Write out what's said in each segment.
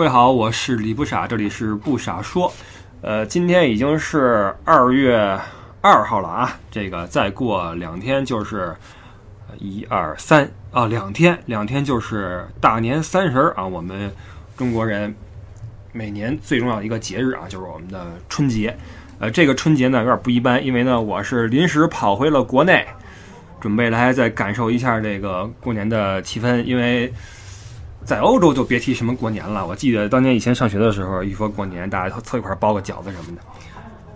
各位好，我是李不傻，这里是不傻说。呃，今天已经是二月二号了啊，这个再过两天就是一二三啊，两天两天就是大年三十儿啊，我们中国人每年最重要的一个节日啊，就是我们的春节。呃，这个春节呢有点不一般，因为呢我是临时跑回了国内，准备来再感受一下这个过年的气氛，因为。在欧洲就别提什么过年了。我记得当年以前上学的时候，一说过年，大家凑一块包个饺子什么的，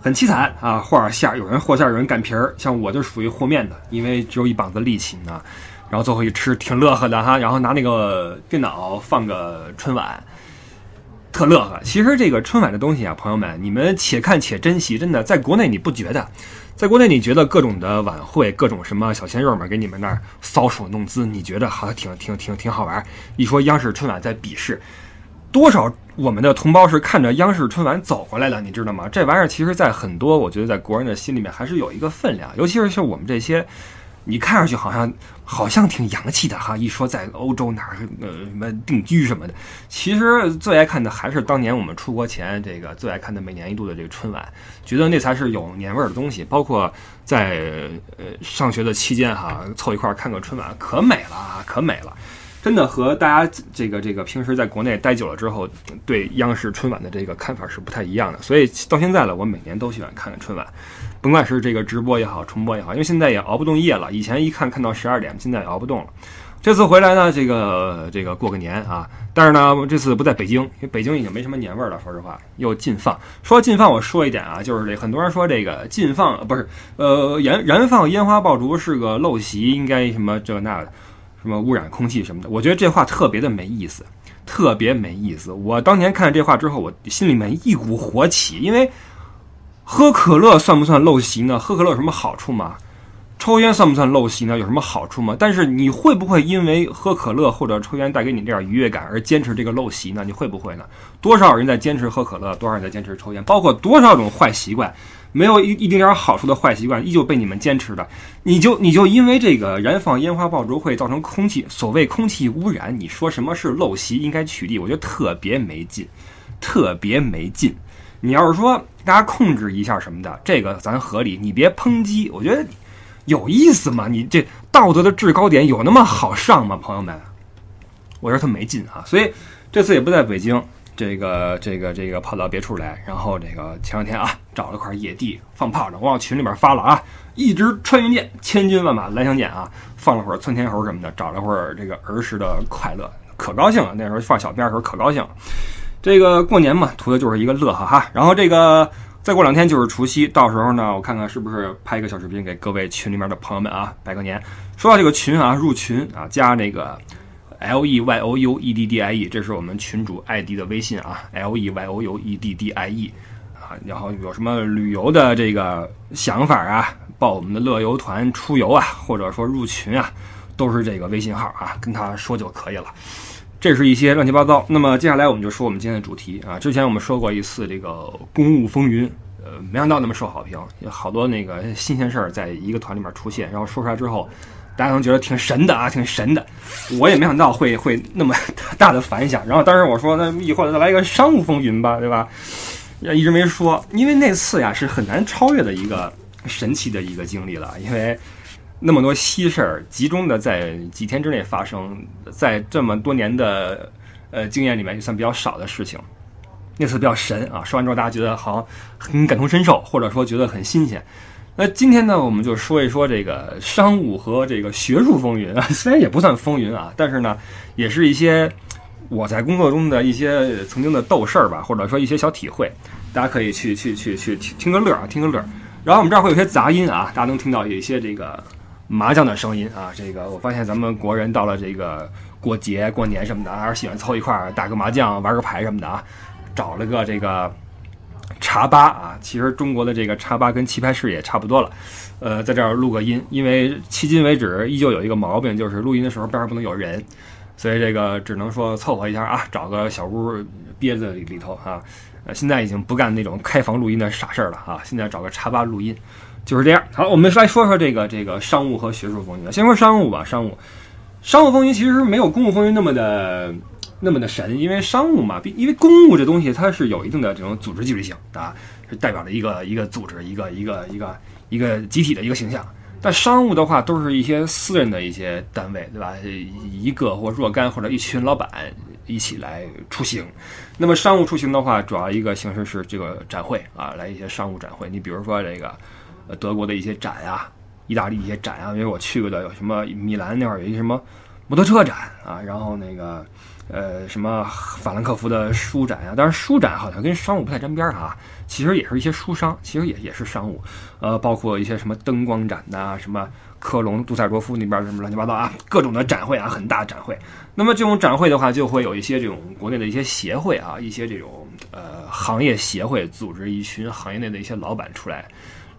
很凄惨啊。和馅儿，有人和馅儿，有人擀皮儿。像我就属于和面的，因为只有一膀子力气呢。然后最后一吃，挺乐呵的哈。然后拿那个电脑放个春晚，特乐呵。其实这个春晚的东西啊，朋友们，你们且看且珍惜。真的，在国内你不觉得？在国内，你觉得各种的晚会，各种什么小鲜肉们给你们那儿搔首弄姿，你觉得好像挺挺挺挺好玩。一说央视春晚在鄙视，多少我们的同胞是看着央视春晚走过来的，你知道吗？这玩意儿其实，在很多我觉得在国人的心里面还是有一个分量，尤其是像我们这些。你看上去好像好像挺洋气的哈，一说在欧洲哪儿呃什么定居什么的，其实最爱看的还是当年我们出国前这个最爱看的每年一度的这个春晚，觉得那才是有年味儿的东西。包括在呃上学的期间哈，凑一块儿看个春晚可美了啊，可美了，真的和大家这个这个平时在国内待久了之后对央视春晚的这个看法是不太一样的。所以到现在了，我每年都喜欢看看春晚。甭管是这个直播也好，重播也好，因为现在也熬不动夜了。以前一看看到十二点，现在也熬不动了。这次回来呢，这个这个过个年啊，但是呢，这次不在北京，因为北京已经没什么年味儿了。说实话，又禁放。说禁放，我说一点啊，就是这很多人说这个禁放不是呃燃燃放烟花爆竹是个陋习，应该什么这那的，什么污染空气什么的。我觉得这话特别的没意思，特别没意思。我当年看这话之后，我心里面一股火起，因为。喝可乐算不算陋习呢？喝可乐有什么好处吗？抽烟算不算陋习呢？有什么好处吗？但是你会不会因为喝可乐或者抽烟带给你这点愉悦感而坚持这个陋习呢？你会不会呢？多少人在坚持喝可乐，多少人在坚持抽烟，包括多少种坏习惯，没有一一丁点儿好处的坏习惯，依旧被你们坚持的。你就你就因为这个燃放烟花爆竹会造成空气所谓空气污染，你说什么是陋习应该取缔？我觉得特别没劲，特别没劲。你要是说大家控制一下什么的，这个咱合理。你别抨击，我觉得有意思吗？你这道德的制高点有那么好上吗，朋友们？我觉得特没劲啊。所以这次也不在北京，这个这个这个跑到别处来，然后这个前两天啊找了块野地放炮仗，我往群里边发了啊，一支穿云箭，千军万马来相见啊，放了会儿窜天猴什么的，找了会儿这个儿时的快乐，可高兴了。那时候放小鞭的时候可高兴了。这个过年嘛，图的就是一个乐呵哈。然后这个再过两天就是除夕，到时候呢，我看看是不是拍一个小视频给各位群里面的朋友们啊拜个年。说到这个群啊，入群啊，加那个 L E Y O U E D D I E，这是我们群主艾迪的微信啊，L E Y O U E D D I E 啊。然后有什么旅游的这个想法啊，报我们的乐游团出游啊，或者说入群啊，都是这个微信号啊，跟他说就可以了。这是一些乱七八糟。那么接下来我们就说我们今天的主题啊。之前我们说过一次这个公务风云，呃，没想到那么受好评，有好多那个新鲜事儿在一个团里面出现，然后说出来之后，大家能觉得挺神的啊，挺神的。我也没想到会会那么 大的反响。然后当时我说，那以后再来一个商务风云吧，对吧？一直没说，因为那次呀是很难超越的一个神奇的一个经历了，因为。那么多稀事儿集中的在几天之内发生，在这么多年的呃经验里面，就算比较少的事情。那次比较神啊！说完之后，大家觉得好像很感同身受，或者说觉得很新鲜。那今天呢，我们就说一说这个商务和这个学术风云啊，虽然也不算风云啊，但是呢，也是一些我在工作中的一些曾经的斗事儿吧，或者说一些小体会，大家可以去去去去听个乐儿啊，听个乐儿。然后我们这儿会有些杂音啊，大家能听到有一些这个。麻将的声音啊，这个我发现咱们国人到了这个过节过年什么的，还是喜欢凑一块儿打个麻将、玩个牌什么的啊。找了个这个茶吧啊，其实中国的这个茶吧跟棋牌室也差不多了。呃，在这儿录个音，因为迄今为止依旧有一个毛病，就是录音的时候边上不能有人，所以这个只能说凑合一下啊，找个小屋憋在里头啊。呃，现在已经不干那种开房录音的傻事儿了啊，现在找个茶吧录音。就是这样。好，我们来说说这个这个商务和学术风云。先说商务吧，商务，商务风云其实没有公务风云那么的那么的神，因为商务嘛，因为公务这东西它是有一定的这种组织纪律性啊，是代表了一个一个组织、一个一个一个一个集体的一个形象。但商务的话，都是一些私人的一些单位，对吧？一个或若干或者一群老板一起来出行。那么商务出行的话，主要一个形式是这个展会啊，来一些商务展会。你比如说这个，呃，德国的一些展啊，意大利一些展啊，因为我去过的有什么米兰那块儿有一个什么摩托车展啊，然后那个。呃，什么法兰克福的书展呀？当然，书展好像跟商务不太沾边儿啊。其实也是一些书商，其实也也是商务。呃，包括一些什么灯光展呐，什么科隆、杜塞尔多夫那边什么乱七八糟啊，各种的展会啊，很大展会。那么这种展会的话，就会有一些这种国内的一些协会啊，一些这种呃行业协会组织一群行业内的一些老板出来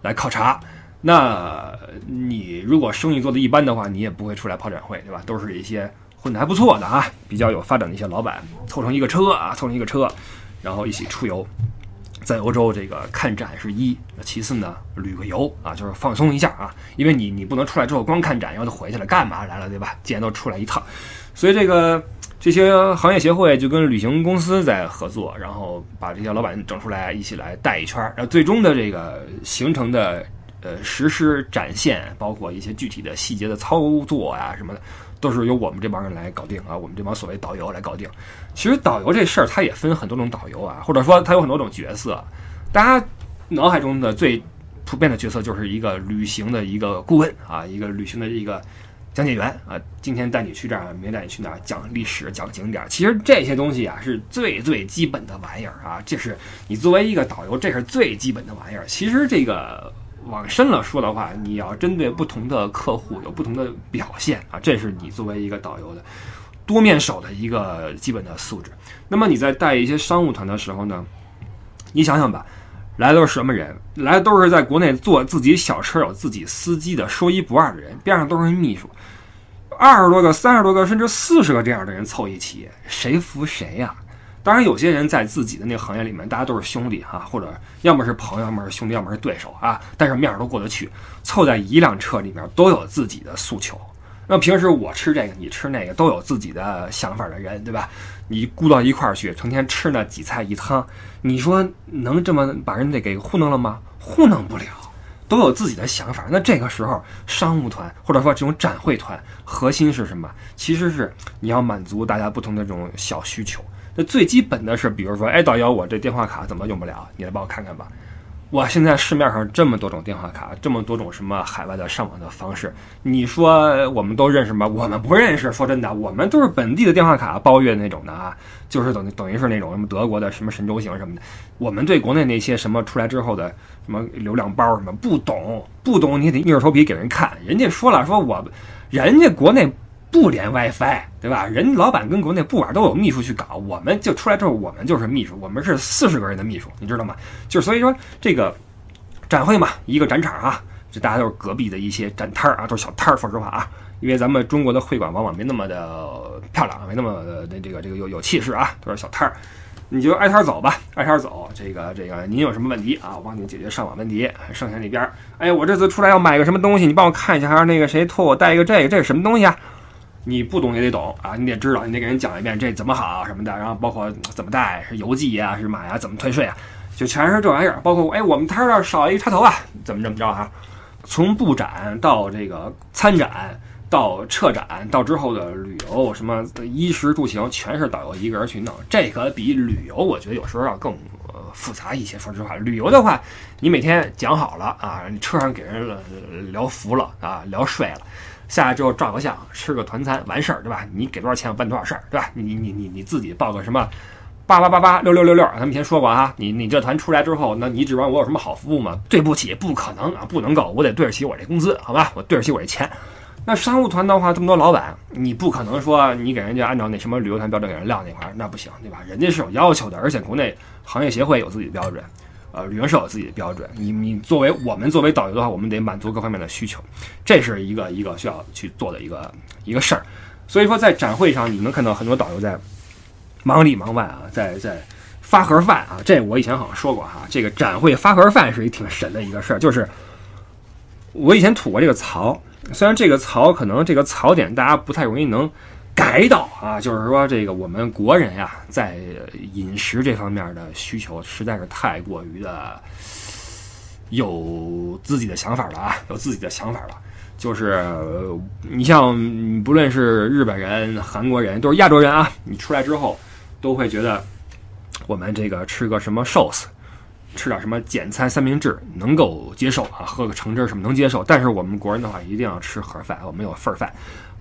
来考察。那你如果生意做得一般的话，你也不会出来跑展会，对吧？都是一些。混得还不错的啊，比较有发展的一些老板凑成一个车啊，凑成一个车，然后一起出游，在欧洲这个看展是一，其次呢旅个游啊，就是放松一下啊，因为你你不能出来之后光看展，然后就回去了，干嘛来了对吧？既然都出来一趟，所以这个这些行业协会就跟旅行公司在合作，然后把这些老板整出来一起来带一圈，然后最终的这个行程的呃实施展现，包括一些具体的细节的操作啊什么的。都是由我们这帮人来搞定啊，我们这帮所谓导游来搞定。其实导游这事儿，它也分很多种导游啊，或者说它有很多种角色。大家脑海中的最普遍的角色就是一个旅行的一个顾问啊，一个旅行的一个讲解员啊。今天带你去这儿，明天带你去哪儿，讲历史、讲景点。其实这些东西啊，是最最基本的玩意儿啊。这是你作为一个导游，这是最基本的玩意儿。其实这个。往深了说的话，你要针对不同的客户有不同的表现啊，这是你作为一个导游的多面手的一个基本的素质。那么你在带一些商务团的时候呢，你想想吧，来的都是什么人？来的都是在国内坐自己小车有自己司机的说一不二的人，边上都是秘书，二十多个、三十多个，甚至四十个这样的人凑一起，谁服谁呀？当然，有些人在自己的那个行业里面，大家都是兄弟哈，或者要么是朋友，要么是兄弟，要么是对手啊。但是面儿都过得去，凑在一辆车里面，都有自己的诉求。那平时我吃这个，你吃那个，都有自己的想法的人，对吧？你估到一块儿去，成天吃那几菜一汤，你说能这么把人家给糊弄了吗？糊弄不了，都有自己的想法。那这个时候，商务团或者说这种展会团，核心是什么？其实是你要满足大家不同的这种小需求。那最基本的是，比如说，哎，导游，我这电话卡怎么用不了？你来帮我看看吧。哇，现在市面上这么多种电话卡，这么多种什么海外的上网的方式，你说我们都认识吗？我们不认识。说真的，我们都是本地的电话卡包月那种的啊，就是等等于是那种什么德国的什么神州行什么的。我们对国内那些什么出来之后的什么流量包什么不懂，不懂你得硬着头皮给人看。人家说了，说我人家国内。不连 WiFi，对吧？人老板跟国内不玩都有秘书去搞，我们就出来之后，我们就是秘书，我们是四十个人的秘书，你知道吗？就所以说这个展会嘛，一个展场啊，这大家都是隔壁的一些展摊儿啊，都是小摊儿。说实话啊，因为咱们中国的会馆往往没那么的漂亮，没那么的这个这个有有气势啊，都是小摊儿。你就挨摊儿走吧，挨摊儿走。这个这个，您有什么问题啊？我帮您解决上网问题。剩下那边，哎，我这次出来要买个什么东西，你帮我看一下，还是那个谁托我带一个这个，这是什么东西啊？你不懂也得懂啊，你得知道，你得给人讲一遍这怎么好什么的，然后包括怎么带，是邮寄呀，是买呀，怎么退税啊，就全是这玩意儿。包括哎，我们摊儿这少一插头啊，怎么怎么着啊？从布展到这个参展，到撤展，到之后的旅游，什么衣食住行，全是导游一个人去弄。这个比旅游，我觉得有时候要更复杂一些。说实话，旅游的话，你每天讲好了啊，你车上给人聊服了啊，聊睡了。下来之后照个相，吃个团餐，完事儿，对吧？你给多少钱，我办多少事儿，对吧？你你你你自己报个什么八八八八六六六六，咱们以前说过啊。你你这团出来之后，那你指望我有什么好服务吗？对不起，不可能啊，不能够，我得对得起我这工资，好吧？我对得起我这钱。那商务团的话，这么多老板，你不可能说你给人家按照那什么旅游团标准给人撂那块儿，那不行，对吧？人家是有要求的，而且国内行业协会有自己的标准。呃，旅行社有自己的标准，你你作为我们作为导游的话，我们得满足各方面的需求，这是一个一个需要去做的一个一个事儿。所以说，在展会上，你能看到很多导游在忙里忙外啊，在在发盒饭啊。这我以前好像说过哈，这个展会发盒饭是一挺神的一个事儿。就是我以前吐过这个槽，虽然这个槽可能这个槽点大家不太容易能改道啊，就是说这个我们国人呀，在饮食这方面的需求实在是太过于的有自己的想法了啊，有自己的想法了。就是你像不论是日本人、韩国人，都是亚洲人啊，你出来之后都会觉得我们这个吃个什么寿司，吃点什么简餐三明治能够接受啊，喝个橙汁什么能接受。但是我们国人的话，一定要吃盒饭，我们有份儿饭。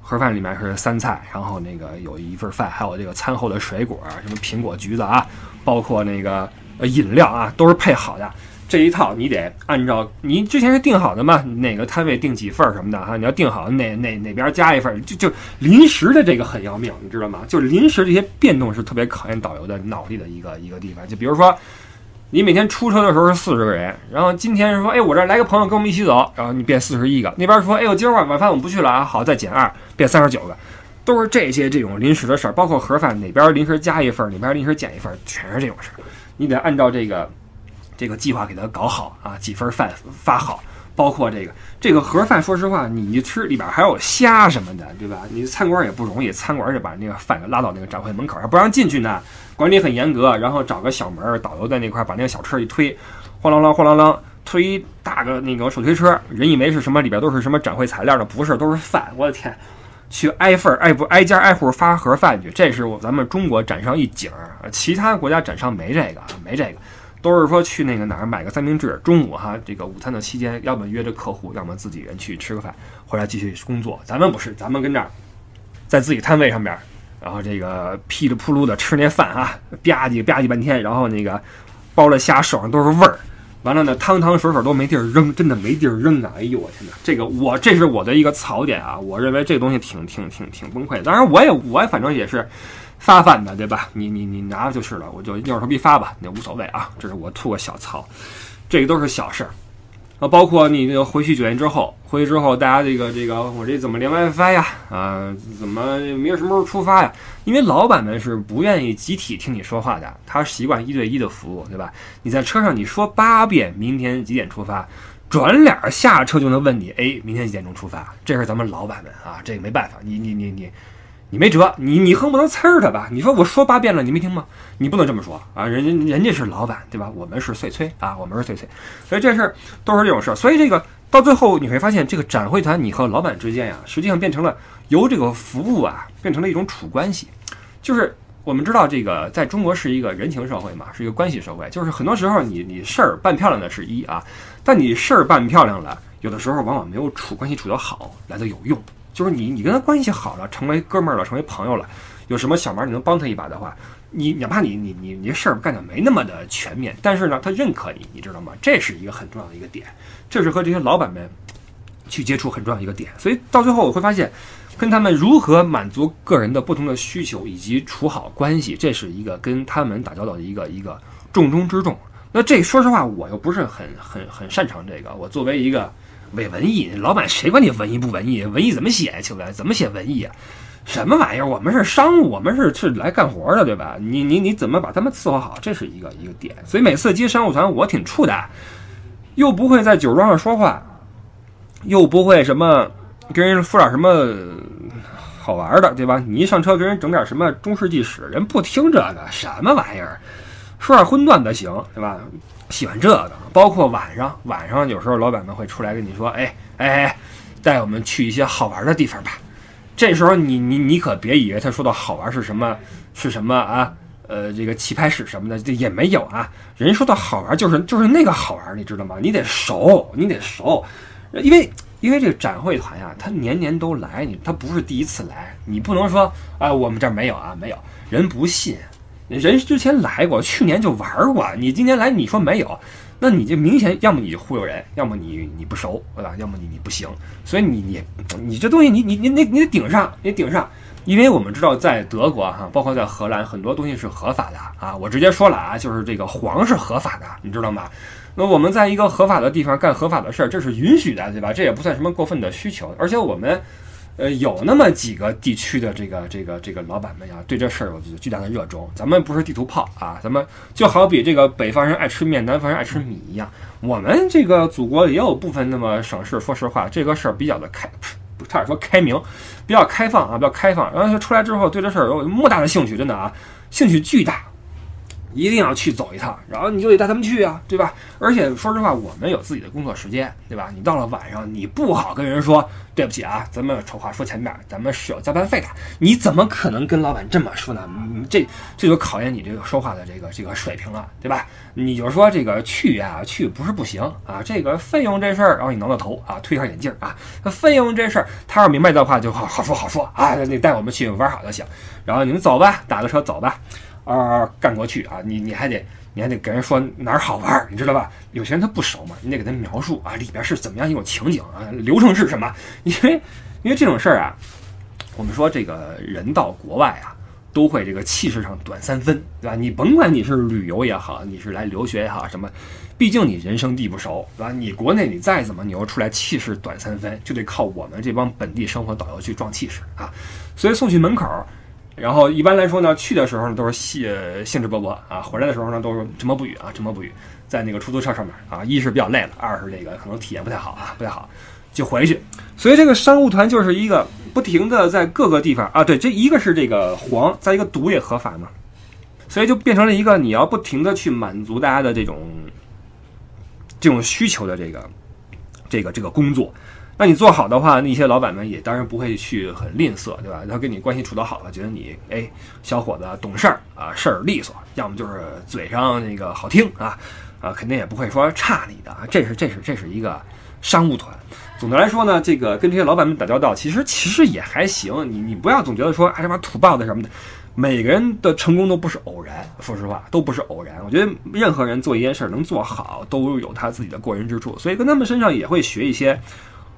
盒饭里面是三菜，然后那个有一份饭，还有这个餐后的水果，什么苹果、橘子啊，包括那个呃饮料啊，都是配好的。这一套你得按照你之前是定好的嘛，哪个摊位订几份什么的哈，你要定好哪哪哪边加一份，就就临时的这个很要命，你知道吗？就临时这些变动是特别考验导游的脑力的一个一个地方。就比如说。你每天出车的时候是四十个人，然后今天是说，哎，我这来个朋友跟我们一起走，然后你变四十一个。那边说，哎呦，今儿晚晚饭我们不去了啊，好，再减二，变三十九个，都是这些这种临时的事儿，包括盒饭哪边临时加一份，哪边临时减一份，全是这种事儿。你得按照这个这个计划给他搞好啊，几份饭发好，包括这个这个盒饭，说实话，你一吃里边还有虾什么的，对吧？你餐馆也不容易，餐馆就把那个饭拉到那个展会门口，还不让进去呢。管理很严格，然后找个小门，导游在那块把那个小车一推，晃啷啷晃啷啷，推一大个那个手推车，人以为是什么里边都是什么展会材料的，不是，都是饭。我的天，去挨份挨不挨家挨户发盒饭去，这是咱们中国展上一景儿，其他国家展上没这个，没这个，都是说去那个哪儿买个三明治，中午哈这个午餐的期间，要么约着客户，要么自己人去吃个饭，回来继续工作。咱们不是，咱们跟这儿，在自己摊位上边。然后这个噼里扑噜的吃那饭啊，吧唧吧唧半天，然后那个包了虾，手上都是味儿。完了呢，汤汤水水都没地儿扔，真的没地儿扔啊！哎呦我天哪，这个我这是我的一个槽点啊！我认为这东西挺挺挺挺崩溃。当然我也我反正也是发饭的，对吧？你你你拿就是了，我就硬着头皮发吧，那无所谓啊。这是我吐个小槽，这个都是小事儿。啊，包括你那个回去酒店之后，回去之后，大家这个这个，我这怎么连 WiFi 呀？啊，怎么明儿什么时候出发呀？因为老板们是不愿意集体听你说话的，他习惯一对一的服务，对吧？你在车上你说八遍明天几点出发，转脸下车就能问你，哎，明天几点钟出发？这是咱们老板们啊，这个没办法，你你你。你你没辙，你你恨不能呲儿他吧？你说我说八遍了，你没听吗？你不能这么说啊！人家人家是老板，对吧？我们是碎催啊，我们是碎催，所以这事儿都是这种事儿。所以这个到最后你会发现，这个展会团你和老板之间呀，实际上变成了由这个服务啊，变成了一种处关系。就是我们知道这个在中国是一个人情社会嘛，是一个关系社会。就是很多时候你你事儿办漂亮的是一啊，但你事儿办漂亮了，有的时候往往没有处关系处得好来的有用。就是你，你跟他关系好了，成为哥们儿了，成为朋友了，有什么小忙你能帮他一把的话，你哪怕你你你你事儿干的没那么的全面，但是呢，他认可你，你知道吗？这是一个很重要的一个点，这是和这些老板们去接触很重要的一个点。所以到最后我会发现，跟他们如何满足个人的不同的需求以及处好关系，这是一个跟他们打交道的一个一个重中之重。那这说实话，我又不是很很很擅长这个，我作为一个。伪文艺，老板谁管你文艺不文艺？文艺怎么写呀？请问怎么写文艺啊？什么玩意儿？我们是商务，我们是是来干活的，对吧？你你你怎么把他们伺候好？这是一个一个点。所以每次接商务团，我挺怵的，又不会在酒桌上说话，又不会什么跟人说点什么好玩的，对吧？你一上车跟人整点什么中世纪史，人不听这个什么玩意儿，说点荤段子行，对吧？喜欢这个，包括晚上，晚上有时候老板们会出来跟你说：“哎哎哎，带我们去一些好玩的地方吧。”这时候你你你可别以为他说的好玩是什么是什么啊？呃，这个棋牌室什么的这也没有啊。人说的好玩就是就是那个好玩，你知道吗？你得熟，你得熟，因为因为这个展会团呀，他年年都来，你他不是第一次来，你不能说啊，我们这儿没有啊，没有人不信。人之前来过，去年就玩过。你今年来，你说没有，那你就明显要么你忽悠人，要么你你不熟，对吧？要么你你不行。所以你你你这东西，你你你你你得顶上，你顶上。因为我们知道，在德国哈，包括在荷兰，很多东西是合法的啊。我直接说了啊，就是这个黄是合法的，你知道吗？那我们在一个合法的地方干合法的事儿，这是允许的，对吧？这也不算什么过分的需求，而且我们。呃，有那么几个地区的这个这个这个老板们呀，对这事儿有巨大的热衷。咱们不是地图炮啊，咱们就好比这个北方人爱吃面，南方人爱吃米一样。我们这个祖国也有部分那么省市，说实话，这个事儿比较的开，不差点说开明，比较开放啊，比较开放。然后他出来之后，对这事儿有莫大的兴趣，真的啊，兴趣巨大。一定要去走一趟，然后你就得带他们去啊，对吧？而且说实话，我们有自己的工作时间，对吧？你到了晚上，你不好跟人说对不起啊，咱们丑话说前面，咱们是有加班费的，你怎么可能跟老板这么说呢？这这就考验你这个说话的这个这个水平了，对吧？你就说这个去呀去不是不行啊，这个费用这事儿，然后你挠挠头啊，推一下眼镜啊，费用这事儿，他要明白的话就好好说好说啊，你带我们去玩好就行，然后你们走吧，打个车走吧。啊，干过去啊！你你还得你还得给人说哪儿好玩，你知道吧？有些人他不熟嘛，你得给他描述啊，里边是怎么样一种情景啊，流程是什么？因为因为这种事儿啊，我们说这个人到国外啊，都会这个气势上短三分，对吧？你甭管你是旅游也好，你是来留学也好，什么，毕竟你人生地不熟，对吧？你国内你再怎么牛出来，气势短三分，就得靠我们这帮本地生活导游去壮气势啊。所以送去门口。然后一般来说呢，去的时候呢都是兴兴致勃勃啊，回来的时候呢都是沉默不语啊，沉默不语，在那个出租车上面啊，一是比较累了，二是这个可能体验不太好啊，不太好，就回去。所以这个商务团就是一个不停的在各个地方啊，对，这一个是这个黄，在一个毒也合法嘛，所以就变成了一个你要不停的去满足大家的这种这种需求的这个这个这个工作。那你做好的话，那些老板们也当然不会去很吝啬，对吧？他跟你关系处得好了，觉得你哎，小伙子懂事儿啊，事儿利索，要么就是嘴上那个好听啊，啊，肯定也不会说差你的啊。这是这是这是一个商务团。总的来说呢，这个跟这些老板们打交道，其实其实也还行。你你不要总觉得说哎什么土包子什么的，每个人的成功都不是偶然，说实话都不是偶然。我觉得任何人做一件事能做好，都有他自己的过人之处，所以跟他们身上也会学一些。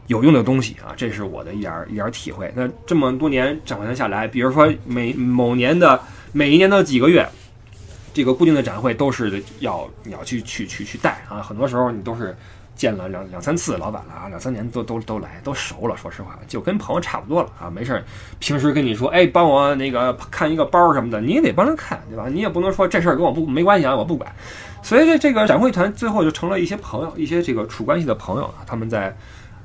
有用的东西啊，这是我的一点一点体会。那这么多年展会下来，比如说每某年的每一年的几个月，这个固定的展会都是要你要去去去去带啊。很多时候你都是见了两两三次老板了啊，两三年都都都来都熟了。说实话，就跟朋友差不多了啊。没事儿，平时跟你说，哎，帮我那个看一个包什么的，你也得帮着看，对吧？你也不能说这事儿跟我不没关系啊，我不管。所以这这个展会团最后就成了一些朋友，一些这个处关系的朋友啊，他们在。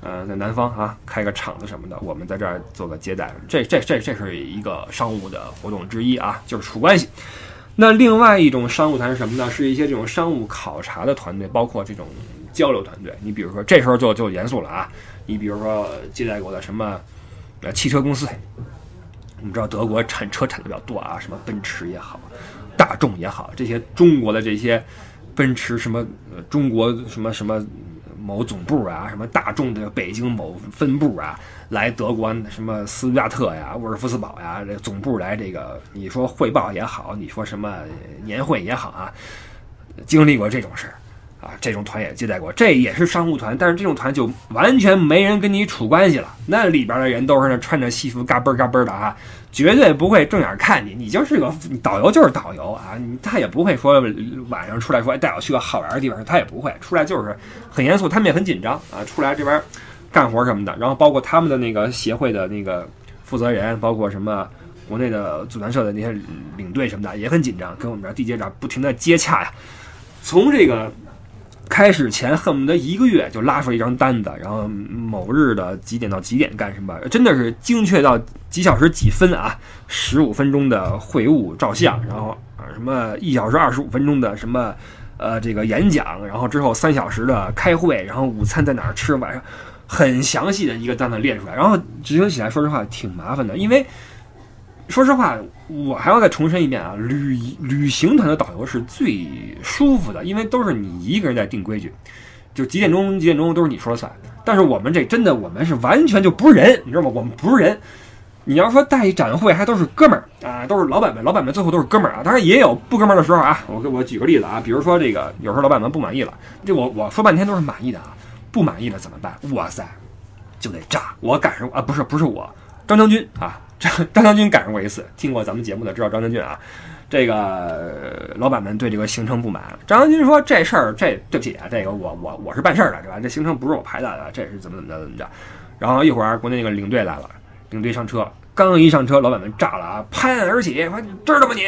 呃，在南方啊，开个厂子什么的，我们在这儿做个接待，这这这这是一个商务的活动之一啊，就是处关系。那另外一种商务团是什么呢？是一些这种商务考察的团队，包括这种交流团队。你比如说，这时候就就严肃了啊，你比如说接待过的什么呃汽车公司，我们知道德国产车产的比较多啊，什么奔驰也好，大众也好，这些中国的这些奔驰什么呃中国什么什么。某总部啊，什么大众的北京某分部啊，来德国什么斯图加特呀、沃尔夫斯堡呀，这总部来这个，你说汇报也好，你说什么年会也好啊，经历过这种事儿。啊，这种团也接待过，这也是商务团，但是这种团就完全没人跟你处关系了，那里边的人都是穿着西服嘎嘣嘎嘣的啊。绝对不会正眼看你，你就是个导游，就是导游啊！他也不会说晚上出来说带我去个好玩的地方，他也不会出来，就是很严肃，他们也很紧张啊！出来这边干活什么的，然后包括他们的那个协会的那个负责人，包括什么国内的组团社的那些领队什么的，也很紧张，跟我们这地接长不停的接洽呀，从这个。开始前恨不得一个月就拉出一张单子，然后某日的几点到几点干什么，真的是精确到几小时几分啊！十五分钟的会晤照相，然后什么一小时二十五分钟的什么呃这个演讲，然后之后三小时的开会，然后午餐在哪儿吃，晚上很详细的一个单子列出来，然后执行起来说实话挺麻烦的，因为。说实话，我还要再重申一遍啊，旅旅行团的导游是最舒服的，因为都是你一个人在定规矩，就几点钟几点钟都是你说了算。但是我们这真的，我们是完全就不是人，你知道吗？我们不是人。你要说带一展会还都是哥们儿啊，都是老板们，老板们最后都是哥们儿啊。当然也有不哥们儿的时候啊。我给我举个例子啊，比如说这个，有时候老板们不满意了，这我我说半天都是满意的啊，不满意了怎么办？哇塞，就得炸！我赶上啊，不是不是我，张将军啊。张张将军赶上过一次，听过咱们节目的知道张将军啊，这个老板们对这个行程不满。张将军说：“这事儿，这对不起啊，这个我我我是办事儿的，对吧？这行程不是我排的啊，这是怎么怎么着怎么着。”然后一会儿国内那个领队来了，领队上车，刚一上车，老板们炸了啊，拍案而起，说：“知道吗你？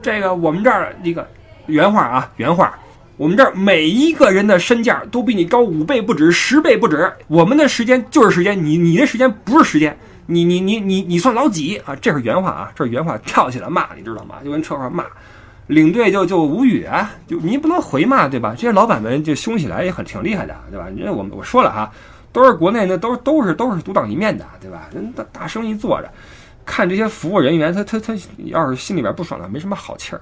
这个我们这儿一个原话啊，原话，我们这儿每一个人的身价都比你高五倍不止，十倍不止。我们的时间就是时间，你你的时间不是时间，你你你你你算老几啊？这是原话啊，这是原话，跳起来骂，你知道吗？就跟车上骂，领队就就无语啊，就你不能回骂，对吧？这些老板们就凶起来也很挺厉害的，对吧？因为我们我说了哈，都是国内那都都是都是独当一面的，对吧？人大大生意做着，看这些服务人员，他他他要是心里边不爽了，没什么好气儿，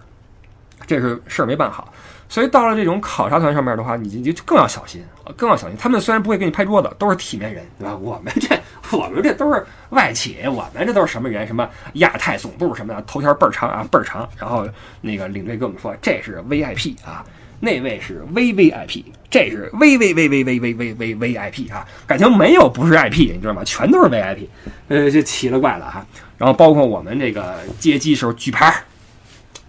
这是事儿没办好。所以到了这种考察团上面的话，你就就更要小心，更要小心。他们虽然不会给你拍桌子，都是体面人，对吧？我们这我们这都是外企，我们这都是什么人？什么亚太总部什么的，头条倍儿长啊，倍儿长。然后那个领队跟我们说，这是 VIP 啊，那位是 VVIP，这是 VVVVVVVVIP 啊。感情没有不是 IP，你知道吗？全都是 VIP，呃，就奇了怪了哈。然后包括我们这个接机时候举牌，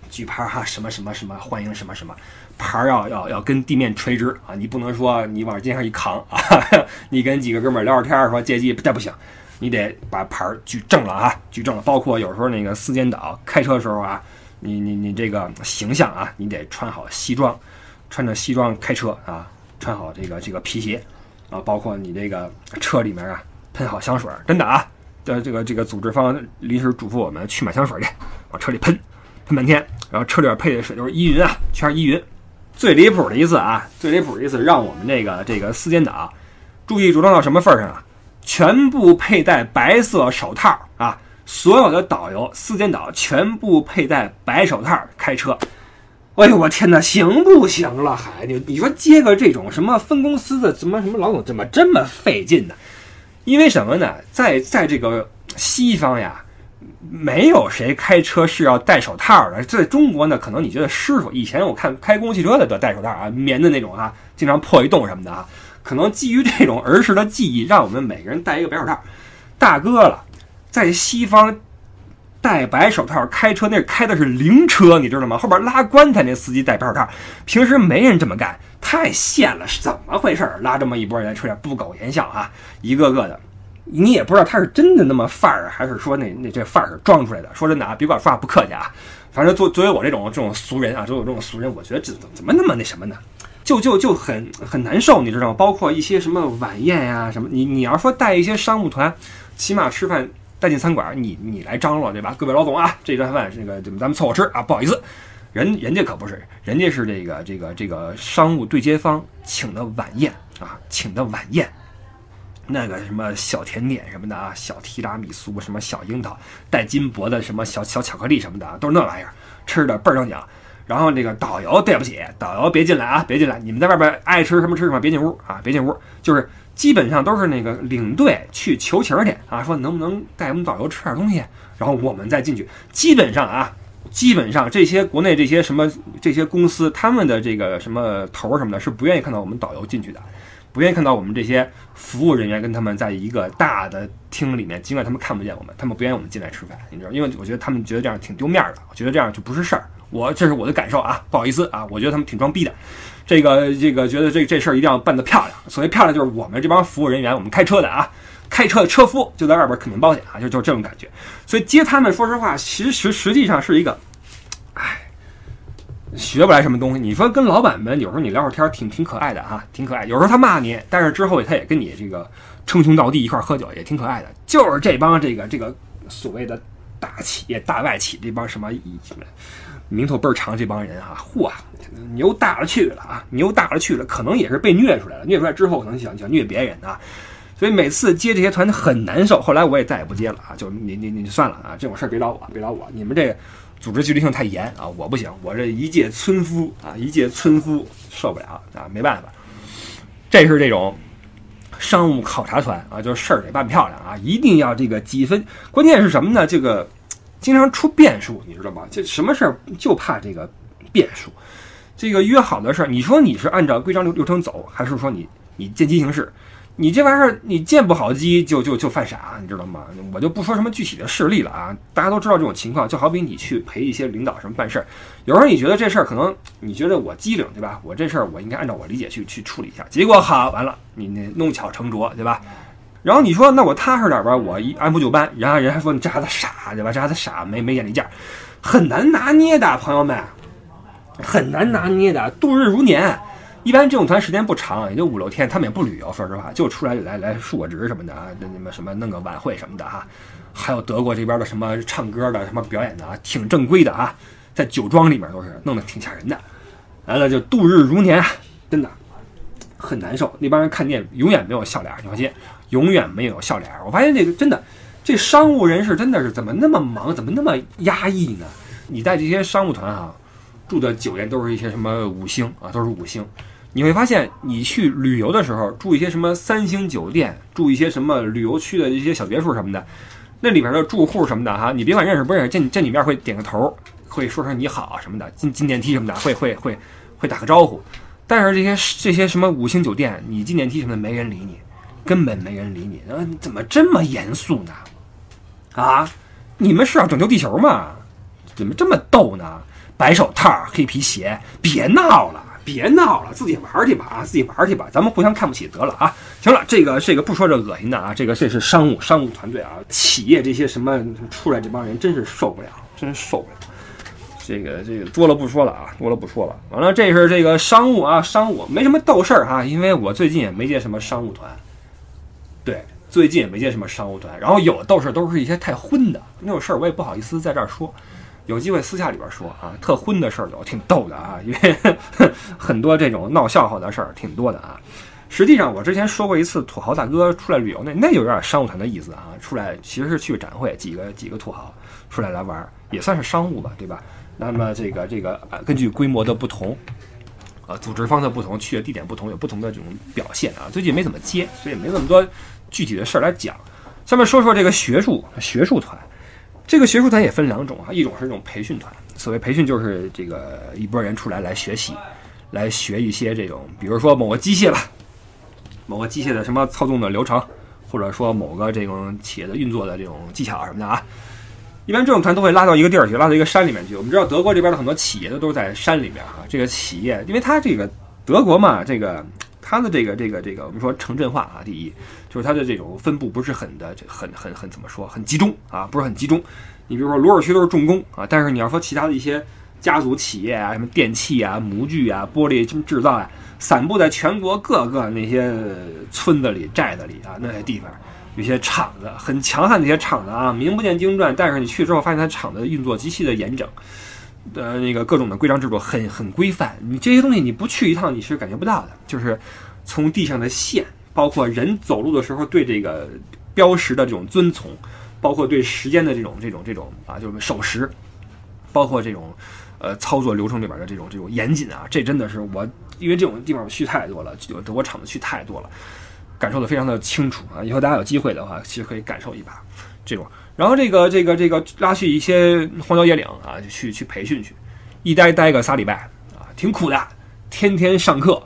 举牌哈，什么什么什么欢迎什么什么。牌要要要跟地面垂直啊！你不能说你往肩上一扛啊！你跟几个哥们儿聊会天儿说借机，这不行，你得把牌举正了啊！举正了。包括有时候那个四间岛开车的时候啊，你你你这个形象啊，你得穿好西装，穿着西装开车啊，穿好这个这个皮鞋啊，包括你这个车里面啊喷好香水，真的啊！这这个这个组织方临时嘱咐我们去买香水去，往车里喷，喷半天，然后车里边配的水都是依云啊，全是依云。最离谱的一次啊，最离谱的一次，让我们这个这个四间岛注意着装到什么份上啊？全部佩戴白色手套啊！所有的导游四间岛全部佩戴白手套开车。哎呦我天哪，行不行了还？你你说接个这种什么分公司的什么什么老总怎么这么费劲呢？因为什么呢？在在这个西方呀。没有谁开车是要戴手套的。在中国呢，可能你觉得师傅以前我看开公共汽车的都戴手套啊，棉的那种啊，经常破一洞什么的啊。可能基于这种儿时的记忆，让我们每个人戴一个白手套。大哥了，在西方戴白手套开车，那开的是灵车，你知道吗？后边拉棺材那司机戴白手套，平时没人这么干，太现了，是怎么回事？拉这么一波人出来，不苟言笑啊，一个个的。你也不知道他是真的那么范儿，还是说那那这范儿是装出来的。说真的啊，别管说话不客气啊，反正作作为我这种这种俗人啊，作为这种俗人，我觉得这怎么那么那什么呢？就就就很很难受，你知道吗？包括一些什么晚宴呀什么，你你要说带一些商务团，起码吃饭带进餐馆，你你来张罗对吧？各位老总啊，这顿饭这个咱们凑合吃啊，不好意思，人人家可不是，人家是这个这个这个商务对接方请的晚宴啊，请的晚宴。那个什么小甜点什么的啊，小提拉米苏，什么小樱桃带金箔的什么小小巧克力什么的啊，都是那玩意儿，吃的倍儿正经。然后那个导游对不起，导游别进来啊，别进来，你们在外边爱吃什么吃什么，别进屋啊，别进屋。就是基本上都是那个领队去求情去啊，说能不能带我们导游吃点东西，然后我们再进去。基本上啊，基本上这些国内这些什么这些公司，他们的这个什么头什么的，是不愿意看到我们导游进去的。不愿意看到我们这些服务人员跟他们在一个大的厅里面，尽管他们看不见我们，他们不愿意我们进来吃饭，你知道？因为我觉得他们觉得这样挺丢面的，我觉得这样就不是事儿。我这是我的感受啊，不好意思啊，我觉得他们挺装逼的。这个这个觉得这这事儿一定要办得漂亮。所谓漂亮，就是我们这帮服务人员，我们开车的啊，开车的车夫就在外边肯定保险啊，就就这种感觉。所以接他们，说实话，其实实际上是一个，学不来什么东西。你说跟老板们有时候你聊会儿天，挺挺可爱的哈，挺可爱。有时候他骂你，但是之后他也跟你这个称兄道弟，一块儿喝酒也挺可爱的。就是这帮这个这个所谓的大企业、大外企这帮什么名头倍儿长这帮人啊，嚯，牛大了去了啊，牛大了去了。可能也是被虐出来了，虐出来之后可能想想虐别人啊。所以每次接这些团很难受。后来我也再也不接了啊，就你你你算了啊，这种事儿别找我，别找我。你们这。组织纪律性太严啊，我不行，我这一介村夫啊，一介村夫受不了啊，没办法。这是这种商务考察团啊，就是事儿得办漂亮啊，一定要这个几分。关键是什么呢？这个经常出变数，你知道吗？这什么事儿就怕这个变数。这个约好的事儿，你说你是按照规章流流程走，还是说你你见机行事？你这玩意儿，你建不好机就就就犯傻，你知道吗？我就不说什么具体的事例了啊，大家都知道这种情况。就好比你去陪一些领导什么办事儿，有时候你觉得这事儿可能你觉得我机灵，对吧？我这事儿我应该按照我理解去去处理一下。结果好完了，你那弄巧成拙，对吧？然后你说那我踏实点吧，我一按部就班，然后人还说你这孩子傻，对吧？这孩子傻，没没眼力见儿，很难拿捏的，朋友们，很难拿捏的，度日如年。一般这种团时间不长，也就五六天，他们也不旅游，说实话，就出来来来述个职什么的啊，那你们什么弄个晚会什么的哈。还有德国这边的什么唱歌的、什么表演的啊，挺正规的啊，在酒庄里面都是弄得挺吓人的。完了就度日如年，真的很难受。那帮人看见永远没有笑脸，你放心，永远没有笑脸。我发现这个真的，这商务人士真的是怎么那么忙，怎么那么压抑呢？你带这些商务团啊，住的酒店都是一些什么五星啊，都是五星。你会发现，你去旅游的时候住一些什么三星酒店，住一些什么旅游区的一些小别墅什么的，那里边的住户什么的哈，你别管认识不认识，见见你面会点个头，会说声你好什么的，进进电梯什么的会会会会打个招呼。但是这些这些什么五星酒店，你进电梯什么的没人理你，根本没人理你。啊，怎么这么严肃呢？啊，你们是要拯救地球吗？怎么这么逗呢？白手套、黑皮鞋，别闹了。别闹了，自己玩去吧啊，自己玩去吧，咱们互相看不起得了啊。行了，这个这个不说这恶心的啊，这个这是商务商务团队啊，企业这些什么出来这帮人真是受不了，真受不了。这个这个多了不说了啊，多了不说了。完了，这是这个商务啊，商务没什么逗事儿哈，因为我最近也没接什么商务团。对，最近也没接什么商务团，然后有的逗事儿都是一些太荤的那种事儿，我也不好意思在这儿说。有机会私下里边说啊，特荤的事儿有，挺逗的啊，因为 很多这种闹笑话的事儿挺多的啊。实际上，我之前说过一次土豪大哥出来旅游，那那就有点商务团的意思啊。出来其实是去展会，几个几个土豪出来来玩，也算是商务吧，对吧？那么这个这个根据规模的不同，呃，组织方的不同，去的地点不同，有不同的这种表现啊。最近没怎么接，所以没那么多具体的事儿来讲。下面说说这个学术学术团。这个学术团也分两种啊，一种是这种培训团，所谓培训就是这个一波人出来来学习，来学一些这种，比如说某个机械吧，某个机械的什么操纵的流程，或者说某个这种企业的运作的这种技巧什么的啊。一般这种团都会拉到一个地儿去，拉到一个山里面去。我们知道德国这边的很多企业都都是在山里面啊。这个企业，因为它这个德国嘛，这个。它的这个这个这个，我们说城镇化啊，第一就是它的这种分布不是很的，很很很怎么说，很集中啊，不是很集中。你比如说鲁尔区都是重工啊，但是你要说其他的一些家族企业啊，什么电器啊、模具啊、玻璃制造啊，散布在全国各个那些村子里、寨子里啊，那些地方有些厂子很强悍，那些厂子啊，名不见经传，但是你去之后发现它厂子运作极其的严整。呃，那个各种的规章制度很很规范，你这些东西你不去一趟你是感觉不到的。就是从地上的线，包括人走路的时候对这个标识的这种遵从，包括对时间的这种这种这种啊，就是守时，包括这种呃操作流程里边的这种这种严谨啊，这真的是我因为这种地方我去太多了，有德国厂子去太多了，感受的非常的清楚啊。以后大家有机会的话，其实可以感受一把这种。然后这个这个这个拉去一些荒郊野岭啊，去去培训去，一待待个仨礼拜啊，挺苦的，天天上课，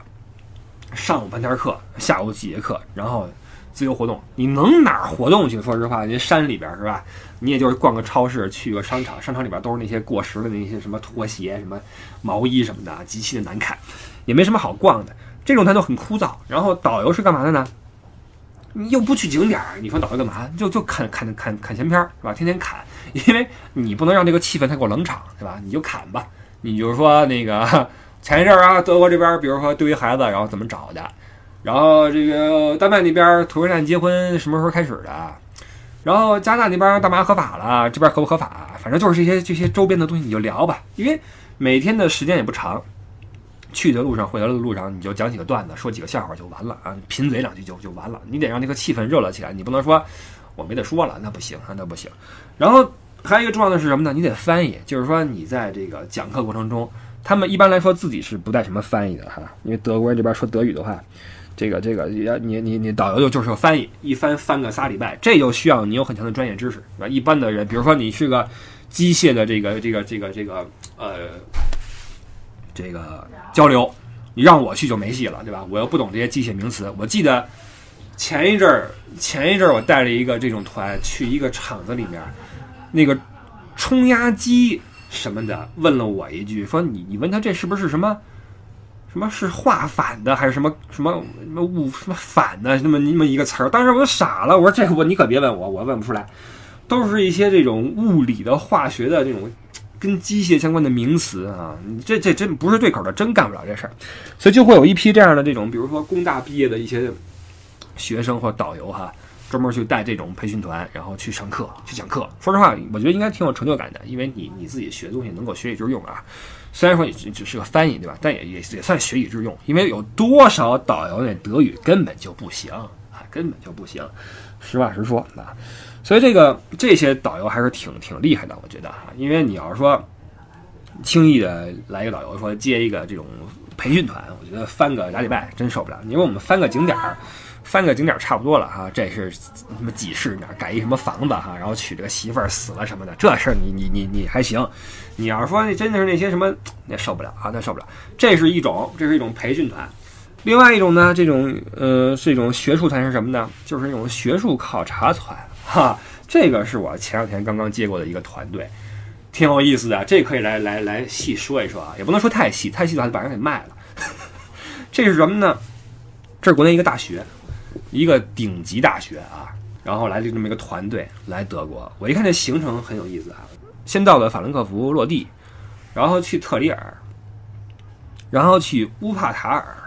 上午半天课，下午几节课，然后自由活动。你能哪儿活动去？说实话，人山里边是吧？你也就是逛个超市，去个商场，商场里边都是那些过时的那些什么拖鞋、什么毛衣什么的，极其的难看，也没什么好逛的。这种它就很枯燥。然后导游是干嘛的呢？你又不去景点儿，你说导游干嘛？就就砍砍砍砍闲篇儿是吧？天天砍，因为你不能让这个气氛太过冷场，对吧？你就砍吧。你就说那个前一阵儿啊，德国这边，比如说对于孩子，然后怎么找的？然后这个丹麦那边同性恋结婚什么时候开始的？然后加拿大那边大麻合法了，这边合不合法？反正就是这些这些周边的东西，你就聊吧。因为每天的时间也不长。去的路上，回来的路上，你就讲几个段子，说几个笑话就完了啊，贫嘴两句就就完了。你得让那个气氛热了起来，你不能说我没得说了，那不行啊，那不行。然后还有一个重要的是什么呢？你得翻译，就是说你在这个讲课过程中，他们一般来说自己是不带什么翻译的哈，因为德国人这边说德语的话，这个这个要你你你导游就就是个翻译，一翻翻个仨礼拜，这就需要你有很强的专业知识，一般的人，比如说你是个机械的这个这个这个这个呃。这个交流，你让我去就没戏了，对吧？我又不懂这些机械名词。我记得前一阵儿，前一阵儿我带了一个这种团去一个厂子里面，那个冲压机什么的，问了我一句，说你你问他这是不是什么什么是化反的，还是什么什么什么物什么反的那么那么一个词儿？当时我就傻了，我说这个我你可别问我，我问不出来，都是一些这种物理的、化学的这种。跟机械相关的名词啊，你这这真不是对口的，真干不了这事儿。所以就会有一批这样的这种，比如说工大毕业的一些学生或导游哈，专门去带这种培训团，然后去上课去讲课。说实话，我觉得应该挺有成就感的，因为你你自己学的东西能够学以致用啊。虽然说你只是个翻译对吧，但也也也算学以致用，因为有多少导游那德语根本就不行啊，根本就不行。实话实说啊，所以这个这些导游还是挺挺厉害的，我觉得啊，因为你要是说轻易的来一个导游说接一个这种培训团，我觉得翻个俩礼拜真受不了。因为我们翻个景点儿。翻个景点差不多了哈，这是什么几世哪改一什么房子哈，然后娶这个媳妇儿死了什么的，这事儿你你你你还行。你要是说那真的是那些什么，那受不了啊，那受不了。这是一种，这是一种培训团。另外一种呢，这种呃是一种学术团是什么呢？就是那种学术考察团哈。这个是我前两天刚刚接过的一个团队，挺有意思的。这可以来来来细说一说啊，也不能说太细，太细的话就把人给卖了。这是什么呢？这是国内一个大学。一个顶级大学啊，然后来了这么一个团队来德国。我一看这行程很有意思啊，先到了法兰克福落地，然后去特里尔，然后去乌帕塔尔，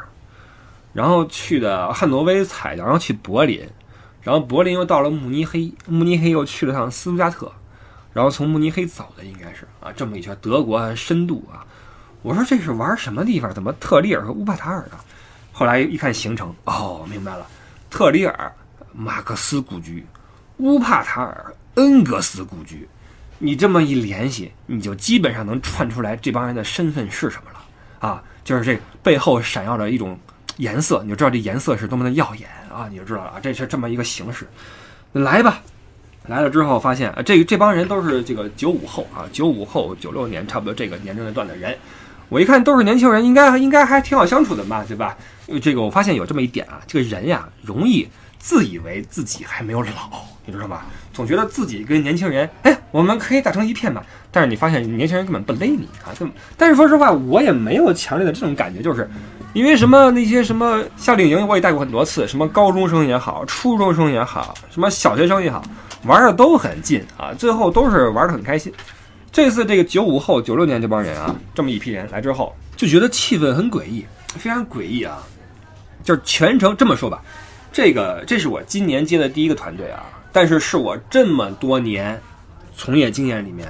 然后去的汉诺威采，然后去柏林，然后柏林又到了慕尼黑，慕尼黑又去了趟斯图加特，然后从慕尼黑走的应该是啊，这么一圈德国深度啊。我说这是玩什么地方？怎么特里尔和乌帕塔尔呢？后来一看行程，哦，明白了。特里尔，马克思故居，乌帕塔尔，恩格斯故居，你这么一联系，你就基本上能串出来这帮人的身份是什么了啊！就是这背后闪耀着一种颜色，你就知道这颜色是多么的耀眼啊！你就知道了啊，这是这么一个形式。来吧，来了之后发现啊，这这帮人都是这个九五后啊，九五后九六年差不多这个年龄段的人。我一看都是年轻人，应该应该还挺好相处的嘛，对吧？这个我发现有这么一点啊，这个人呀，容易自以为自己还没有老，你知道吧？总觉得自己跟年轻人，哎，我们可以打成一片嘛。但是你发现年轻人根本不勒你啊，根本。但是说实话，我也没有强烈的这种感觉，就是因为什么那些什么夏令营，我也带过很多次，什么高中生也好，初中生也好，什么小学生也好，玩的都很近啊，最后都是玩的很开心。这次这个九五后、九六年这帮人啊，这么一批人来之后，就觉得气氛很诡异，非常诡异啊！就是全程这么说吧，这个这是我今年接的第一个团队啊，但是是我这么多年从业经验里面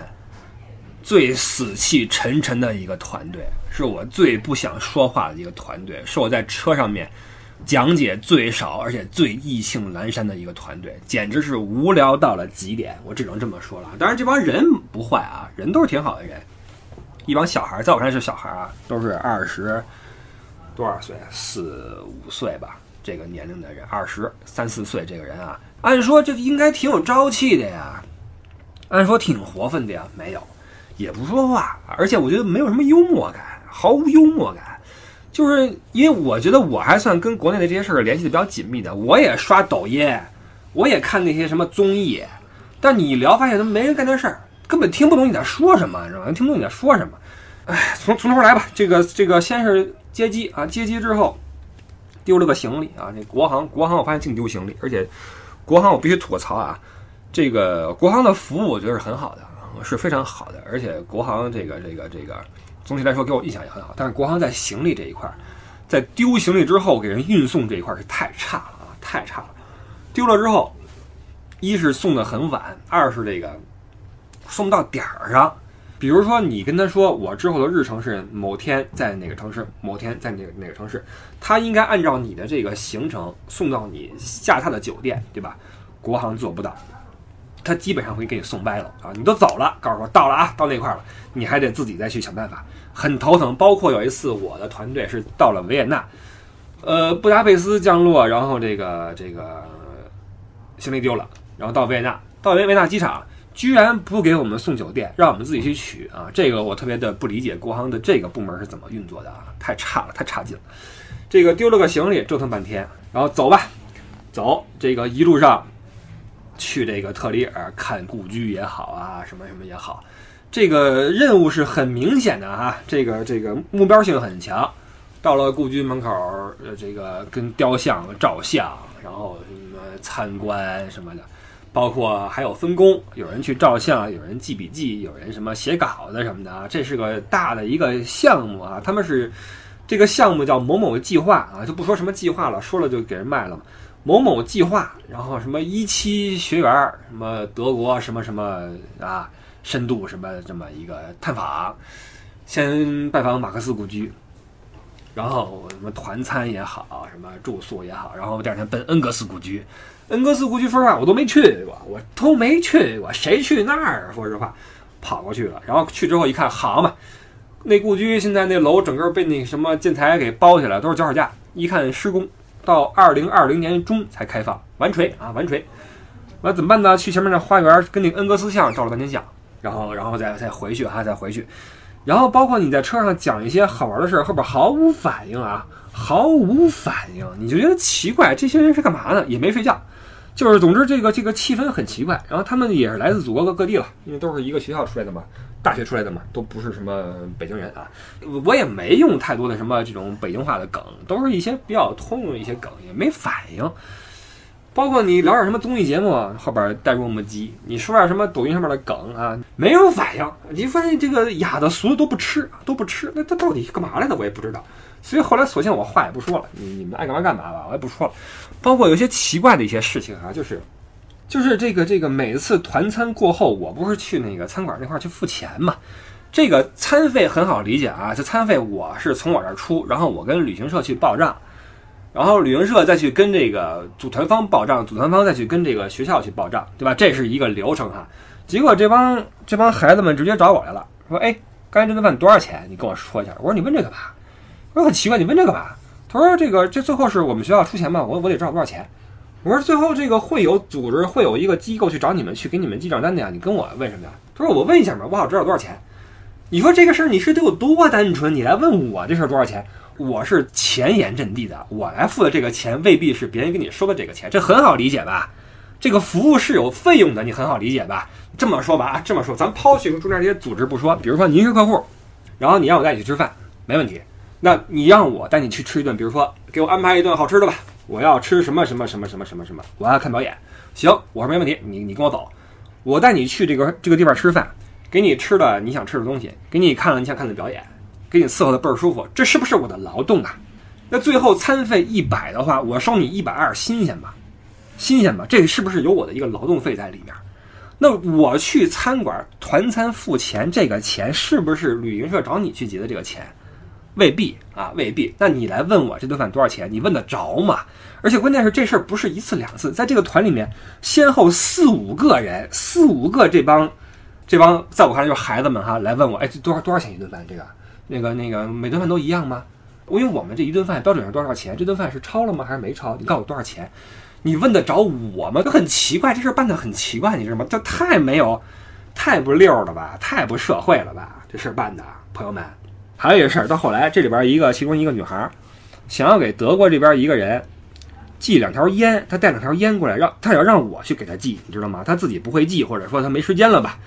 最死气沉沉的一个团队，是我最不想说话的一个团队，是我在车上面。讲解最少而且最意兴阑珊的一个团队，简直是无聊到了极点。我只能这么说了。当然，这帮人不坏啊，人都是挺好的人。一帮小孩，在我看来是小孩啊，都是二十多少岁，四五岁吧，这个年龄的人，二十三四岁这个人啊，按说这应该挺有朝气的呀，按说挺活泛的呀，没有，也不说话，而且我觉得没有什么幽默感，毫无幽默感。就是因为我觉得我还算跟国内的这些事儿联系的比较紧密的，我也刷抖音，我也看那些什么综艺，但你聊发现他们没人干这事儿，根本听不懂你在说什么，你知道吗？听不懂你在说什么。哎，从从头来吧，这个这个先是接机啊，接机之后丢了个行李啊，这国航国航我发现净丢行李，而且国航我必须吐槽啊，这个国航的服务我觉得是很好的，是非常好的，而且国航这个这个这个。总体来说，给我印象也很好。但是国航在行李这一块，在丢行李之后给人运送这一块是太差了啊，太差了。丢了之后，一是送的很晚，二是这个送到点儿上。比如说，你跟他说我之后的日程是某天在哪个城市，某天在哪个哪个城市，他应该按照你的这个行程送到你下榻的酒店，对吧？国航做不到。他基本上会给你送歪了啊！你都走了，告诉我到了啊，到那块了，你还得自己再去想办法，很头疼。包括有一次，我的团队是到了维也纳，呃，布达佩斯降落，然后这个这个行李丢了，然后到维也纳，到维维纳机场，居然不给我们送酒店，让我们自己去取啊！这个我特别的不理解，国航的这个部门是怎么运作的啊？太差了，太差劲了。这个丢了个行李，折腾半天，然后走吧，走，这个一路上。去这个特里尔看故居也好啊，什么什么也好，这个任务是很明显的哈，这个这个目标性很强。到了故居门口，这个跟雕像照相，然后什么参观什么的，包括还有分工，有人去照相，有人记笔记，有人什么写稿子什么的啊，这是个大的一个项目啊。他们是这个项目叫某某计划啊，就不说什么计划了，说了就给人卖了嘛。某某计划，然后什么一期学员，什么德国什么什么啊，深度什么这么一个探访，先拜访马克思故居，然后什么团餐也好，什么住宿也好，然后第二天奔恩格斯故居。恩格斯故居，说实话我都没去过，我都没去过，谁去那儿？说实话，跑过去了，然后去之后一看，好嘛，那故居现在那楼整个被那什么建材给包起来，都是脚手架，一看施工。到二零二零年中才开放完锤啊完锤，完怎么办呢？去前面那花园跟那个恩格斯像照了半天相，然后然后再再回去哈再回去，然后包括你在车上讲一些好玩的事儿，后边毫无反应啊，毫无反应，你就觉得奇怪，这些人是干嘛呢？也没睡觉，就是总之这个这个气氛很奇怪。然后他们也是来自祖国各各地了，因为都是一个学校出来的嘛。大学出来的嘛，都不是什么北京人啊，我也没用太多的什么这种北京话的梗，都是一些比较通用的一些梗，也没反应。包括你聊点什么综艺节目，后边带入磨叽，你说点什么抖音上面的梗啊，没有反应。你发现这个哑的俗的都不吃，都不吃，那他到底干嘛来的？我也不知道。所以后来索性我话也不说了，你你们爱干嘛干嘛吧，我也不说了。包括有些奇怪的一些事情啊，就是。就是这个这个每次团餐过后，我不是去那个餐馆那块去付钱嘛？这个餐费很好理解啊，这餐费我是从我这儿出，然后我跟旅行社去报账，然后旅行社再去跟这个组团方报账，组团方再去跟这个学校去报账，对吧？这是一个流程哈。结果这帮这帮孩子们直接找我来了，说：“哎，刚才这顿饭多少钱？你跟我说一下。”我说：“你问这个吧。”我说：“很奇怪，你问这个吧。”他说：“这个这最后是我们学校出钱嘛？我我得知道多少钱。”我说最后这个会有组织，会有一个机构去找你们去给你们记账单的呀？你跟我问什么呀？他说我问一下嘛，我好知道多少钱。你说这个事儿你是得有多单纯？你来问我这事儿多少钱？我是前沿阵地的，我来付的这个钱未必是别人给你收的这个钱，这很好理解吧？这个服务是有费用的，你很好理解吧？这么说吧啊，这么说，咱抛去中间这些组织不说，比如说您是客户，然后你让我带你去吃饭，没问题。那你让我带你去吃一顿，比如说给我安排一顿好吃的吧。我要吃什么什么什么什么什么什么，我要看表演。行，我说没问题，你你跟我走，我带你去这个这个地方吃饭，给你吃的你想吃的东西，给你看了你想看的表演，给你伺候的倍儿舒服，这是不是我的劳动啊？那最后餐费一百的话，我收你一百二，新鲜吧？新鲜吧？这是不是有我的一个劳动费在里面？那我去餐馆团餐付钱，这个钱是不是旅行社找你去结的这个钱？未必啊，未必。那你来问我这顿饭多少钱？你问得着吗？而且关键是这事儿不是一次两次，在这个团里面，先后四五个人，四五个这帮，这帮在我看来就是孩子们哈，来问我，哎，这多少多少钱一顿饭？这个，那个那个每顿饭都一样吗？因为我们这一顿饭标准是多少钱？这顿饭是超了吗？还是没超？你告诉我多少钱？你问得着我吗？就很奇怪，这事办得很奇怪，你知道吗？这太没有，太不溜了吧？太不社会了吧？这事办的，朋友们。还有一个事儿，到后来这里边一个其中一个女孩，想要给德国这边一个人寄两条烟，她带两条烟过来，让她要让我去给她寄，你知道吗？她自己不会寄，或者说她没时间了吧？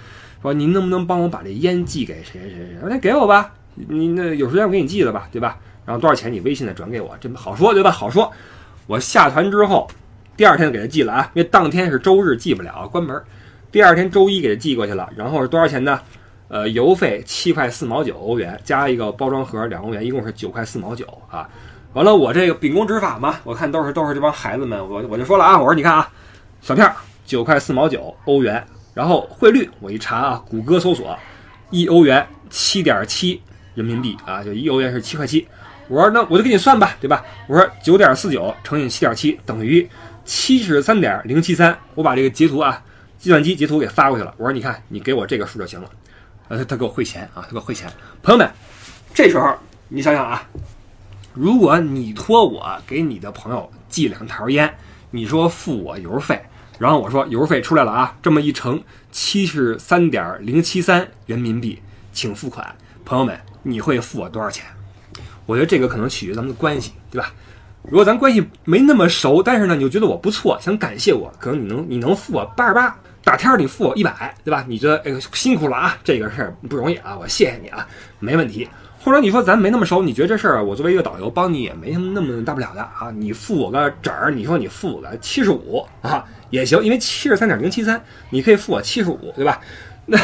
说您能不能帮我把这烟寄给谁谁谁？那给我吧，你那有时间我给你寄了吧，对吧？然后多少钱你微信的转给我，这好说对吧？好说。我下团之后，第二天就给他寄了啊，因为当天是周日寄不了，关门。第二天周一给他寄过去了，然后是多少钱呢？呃，邮费七块四毛九欧元，加一个包装盒两欧元，一共是九块四毛九啊。完了，我这个秉公执法嘛，我看都是都是这帮孩子们，我我就说了啊，我说你看啊，小片九块四毛九欧元，然后汇率我一查啊，谷歌搜索，一欧元七点七人民币啊，就一欧元是七块七。我说那我就给你算吧，对吧？我说九点四九乘以七点七等于七十三点零七三，我把这个截图啊，计算机截图给发过去了。我说你看，你给我这个数就行了。呃，他给我汇钱啊，他给我汇钱。朋友们，这时候你想想啊，如果你托我给你的朋友寄两条烟，你说付我邮费，然后我说邮费出来了啊，这么一乘，七十三点零七三人民币，请付款。朋友们，你会付我多少钱？我觉得这个可能取决于咱们的关系，对吧？如果咱关系没那么熟，但是呢，你就觉得我不错，想感谢我，可能你能你能付我八十八。大天儿你付我一百，对吧？你觉得哎辛苦了啊，这个事儿不容易啊，我谢谢你啊，没问题。或者你说咱没那么熟，你觉得这事儿我作为一个导游帮你也没什么那么大不了的啊，你付我个整儿，你说你付我个七十五啊，也行，因为七十三点零七三，你可以付我七十五，对吧？那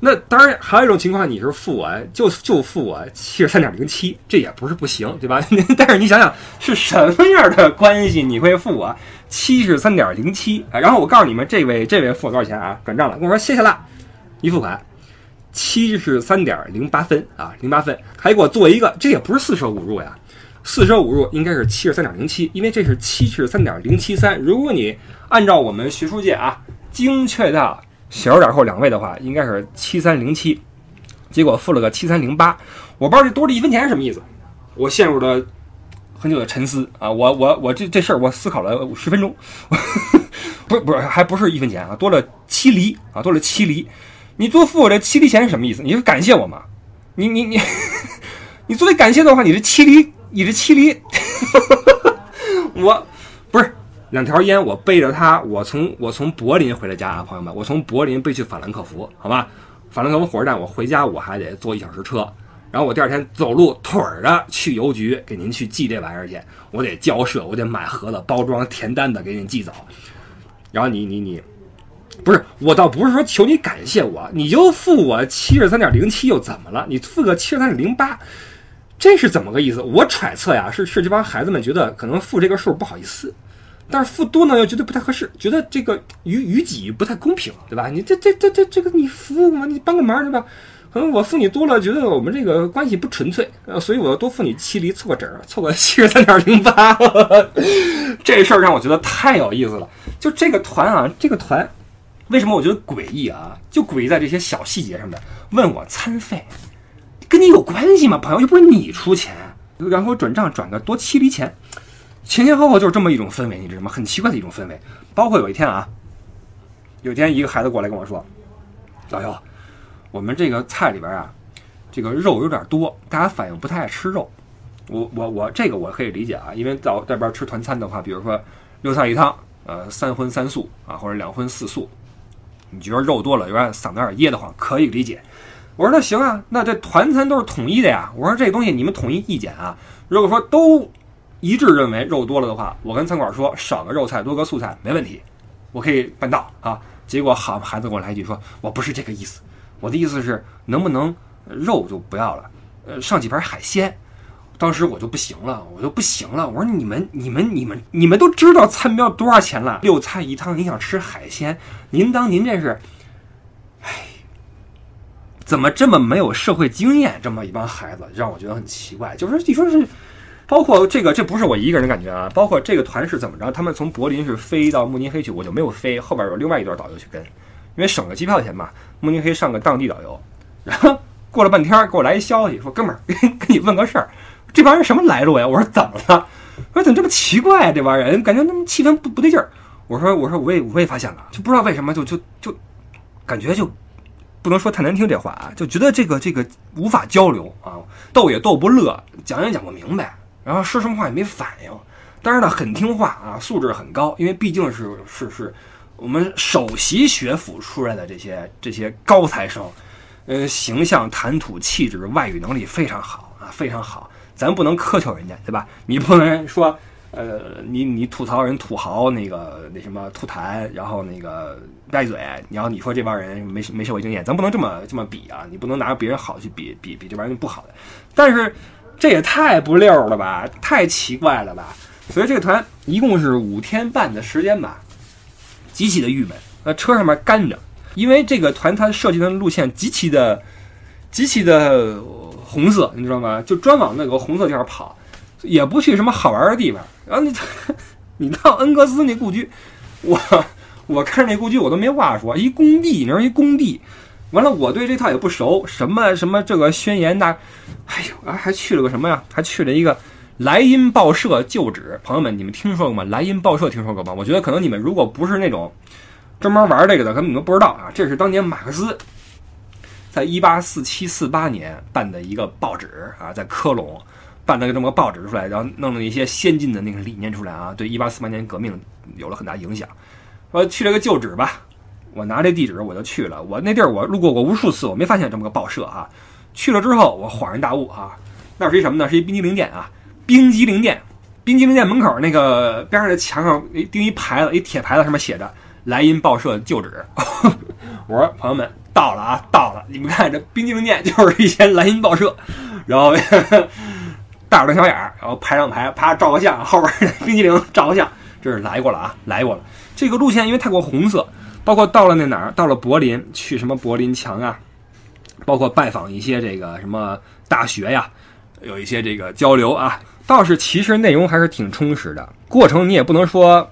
那当然还有一种情况，你是付我就就付我七十三点零七，这也不是不行，对吧？但是你想想是什么样的关系，你会付我七十三点零七？然后我告诉你们，这位这位付我多少钱啊？转账了，跟我说谢谢啦，一付款。七十三点零八分啊，零八分，还给我做一个，这也不是四舍五入呀，四舍五入应该是七十三点零七，因为这是七十三点零七三。如果你按照我们学术界啊精确到小数点后两位的话，应该是七三零七，结果付了个七三零八，我不知道这多了一分钱是什么意思，我陷入了很久的沉思啊，我我我这这事儿我思考了十分钟，不是不是还不是一分钱啊，多了七厘啊，多了七厘。你多付我这七厘钱是什么意思？你是感谢我吗？你你你，你作为感谢的话，你这七厘，你这七厘，我不是两条烟，我背着它，我从我从柏林回了家啊，朋友们，我从柏林背去法兰克福，好吧？法兰克福火车站，我回家我还得坐一小时车，然后我第二天走路腿儿的去邮局给您去寄这玩意儿去，我得交涉，我得买盒子、包装、填单子给您寄走，然后你你你。不是，我倒不是说求你感谢我，你就付我七十三点零七又怎么了？你付个七十三点零八，这是怎么个意思？我揣测呀，是是这帮孩子们觉得可能付这个数不好意思，但是付多呢又觉得不太合适，觉得这个于于己不太公平，对吧？你这这这这这个你服务吗？你帮个忙对吧？可能我付你多了，觉得我们这个关系不纯粹，呃，所以我要多付你七厘凑个整，凑个七十三点零八。这事儿让我觉得太有意思了，就这个团啊，这个团。为什么我觉得诡异啊？就诡异在这些小细节上面。问我餐费，跟你有关系吗？朋友又不是你出钱，然后转账转个多七厘钱，前前后后就是这么一种氛围，你知道吗？很奇怪的一种氛围。包括有一天啊，有一天一个孩子过来跟我说：“老姚，我们这个菜里边啊，这个肉有点多，大家反应不太爱吃肉。我我我这个我可以理解啊，因为到这边吃团餐的话，比如说六菜一汤，呃，三荤三素啊，或者两荤四素。”你觉得肉多了有点嗓子有点噎得慌，可以理解。我说那行啊，那这团餐都是统一的呀。我说这东西你们统一意见啊。如果说都一致认为肉多了的话，我跟餐馆说少个肉菜多个素菜没问题，我可以办到啊。结果好孩子给我来一句说，我不是这个意思，我的意思是能不能肉就不要了，呃上几盘海鲜。当时我就不行了，我就不行了。我说你们、你们、你们、你们都知道餐标多少钱了？六菜一汤，你想吃海鲜？您当您这是，怎么这么没有社会经验？这么一帮孩子，让我觉得很奇怪。就是你说是，包括这个，这不是我一个人的感觉啊。包括这个团是怎么着？他们从柏林是飞到慕尼黑去，我就没有飞，后边有另外一段导游去跟，因为省个机票钱嘛。慕尼黑上个当地导游，然后过了半天给我来一消息，说哥们儿，跟你问个事儿。这帮人什么来路呀？我说怎么了？我说怎么这么奇怪啊？这帮人感觉那么气氛不不对劲儿。我说我说我也我也发现了，就不知道为什么就就就感觉就不能说太难听这话啊，就觉得这个这个无法交流啊，逗也逗不乐，讲也讲不明白，然后说什么话也没反应。但是呢，很听话啊，素质很高，因为毕竟是是是我们首席学府出来的这些这些高材生，呃，形象、谈吐、气质、外语能力非常好啊，非常好。咱不能苛求人家，对吧？你不能说，呃，你你吐槽人土豪那个那什么吐痰，然后那个歪嘴，然后你说这帮人没没社会经验，咱不能这么这么比啊！你不能拿别人好去比比比这帮人不好的。但是这也太不溜了吧，太奇怪了吧！所以这个团一共是五天半的时间吧，极其的郁闷。那车上面干着，因为这个团它设计的路线极其的极其的。红色，你知道吗？就专往那个红色地方跑，也不去什么好玩的地方。然后你，你到恩格斯那故居，我我看那故居我都没话说，一工地，你说一工地，完了我对这套也不熟，什么什么这个宣言那，哎呦啊，还去了个什么呀？还去了一个莱茵报社旧址。朋友们，你们听说过吗？莱茵报社听说过吗？我觉得可能你们如果不是那种专门玩这个的，可能你们不知道啊。这是当年马克思。在一八四七四八年办的一个报纸啊，在科隆办了个这么个报纸出来，然后弄了一些先进的那个理念出来啊，对一八四八年革命有了很大影响。我去了个旧址吧，我拿这地址我就去了。我那地儿我路过过无数次，我没发现这么个报社啊。去了之后我恍然大悟啊，那是一什么呢？是一冰激凌店啊，冰激凌店。冰激凌店门口那个边上的墙上钉一牌子，一铁牌子上面写着莱茵报社旧址。我说朋友们到了啊，到了！你们看这冰激凌店就是一间莱茵报社，然后大着小眼儿，然后排上排，啪照个相，后边冰激凌照个相，这是来过了啊，来过了。这个路线因为太过红色，包括到了那哪儿，到了柏林去什么柏林墙啊，包括拜访一些这个什么大学呀，有一些这个交流啊，倒是其实内容还是挺充实的。过程你也不能说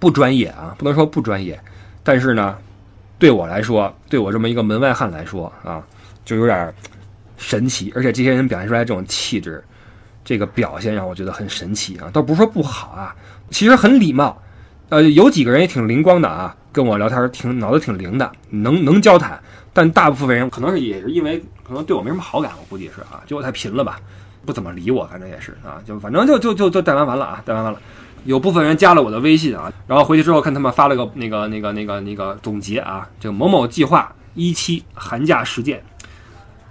不专业啊，不能说不专业，但是呢。对我来说，对我这么一个门外汉来说啊，就有点神奇。而且这些人表现出来这种气质，这个表现让我觉得很神奇啊。倒不是说不好啊，其实很礼貌。呃，有几个人也挺灵光的啊，跟我聊天挺脑子挺灵的，能能交谈。但大部分人可能是也是因为可能对我没什么好感，我估计是啊，就我太贫了吧，不怎么理我，反正也是啊，就反正就就就就带完完了啊，带完完了。有部分人加了我的微信啊，然后回去之后看他们发了个那个那个那个那个总结啊，这个某某计划一期寒假实践，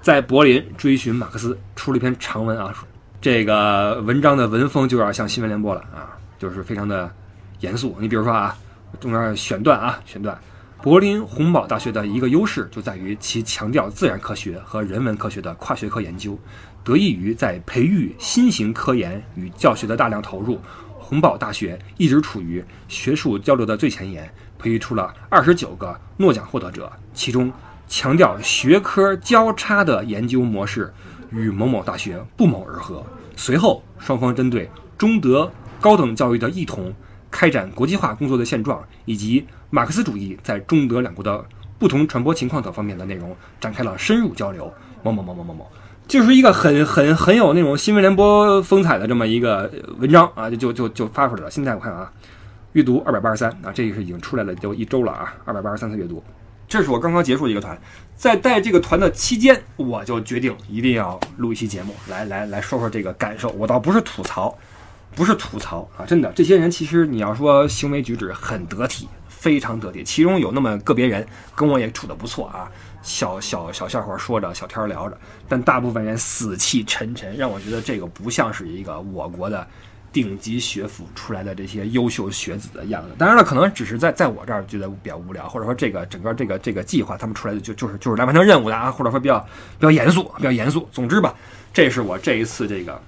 在柏林追寻马克思，出了一篇长文啊，这个文章的文风就有点像新闻联播了啊，就是非常的严肃。你比如说啊，中间选段啊，选段，柏林洪堡大学的一个优势就在于其强调自然科学和人文科学的跨学科研究，得益于在培育新型科研与教学的大量投入。洪堡大学一直处于学术交流的最前沿，培育出了二十九个诺奖获得者。其中，强调学科交叉的研究模式与某某大学不谋而合。随后，双方针对中德高等教育的异同、开展国际化工作的现状，以及马克思主义在中德两国的不同传播情况等方面的内容展开了深入交流。某某某某某某。就是一个很很很有那种新闻联播风采的这么一个文章啊，就就就就发出来了。现在我看啊，阅读二百八十三啊，这个是已经出来了，就一周了啊，二百八十三次阅读。这是我刚刚结束一个团，在带这个团的期间，我就决定一定要录一期节目，来来来说说这个感受。我倒不是吐槽，不是吐槽啊，真的，这些人其实你要说行为举止很得体，非常得体，其中有那么个别人跟我也处的不错啊。小小小笑话说着，小天聊着，但大部分人死气沉沉，让我觉得这个不像是一个我国的顶级学府出来的这些优秀学子的样子。当然了，可能只是在在我这儿觉得比较无聊，或者说这个整个这个这个计划他们出来的就就是就是来完成任务的啊，或者说比较比较严肃，比较严肃。总之吧，这是我这一次这个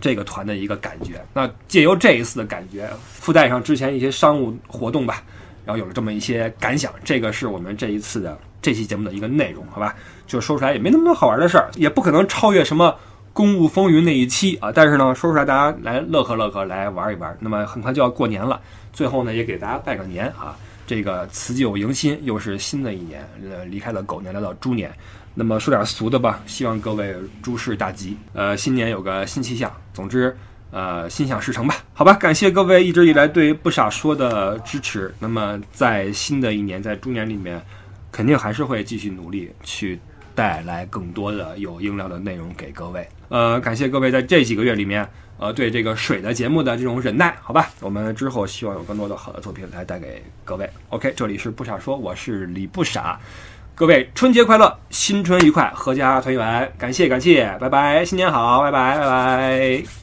这个团的一个感觉。那借由这一次的感觉，附带上之前一些商务活动吧，然后有了这么一些感想。这个是我们这一次的。这期节目的一个内容，好吧，就说出来也没那么多好玩的事儿，也不可能超越什么公务风云那一期啊。但是呢，说出来大家来乐呵乐呵，来玩一玩。那么很快就要过年了，最后呢，也给大家拜个年啊。这个辞旧迎新，又是新的一年，呃，离开了狗年来到猪年。那么说点俗的吧，希望各位诸事大吉，呃，新年有个新气象。总之，呃，心想事成吧。好吧，感谢各位一直以来对不傻说的支持。那么在新的一年，在猪年里面。肯定还是会继续努力去带来更多的有音料的内容给各位。呃，感谢各位在这几个月里面，呃，对这个水的节目的这种忍耐，好吧？我们之后希望有更多的好的作品来带给各位。OK，这里是不傻说，我是李不傻，各位春节快乐，新春愉快，阖家团圆，感谢感谢，拜拜，新年好，拜拜拜拜。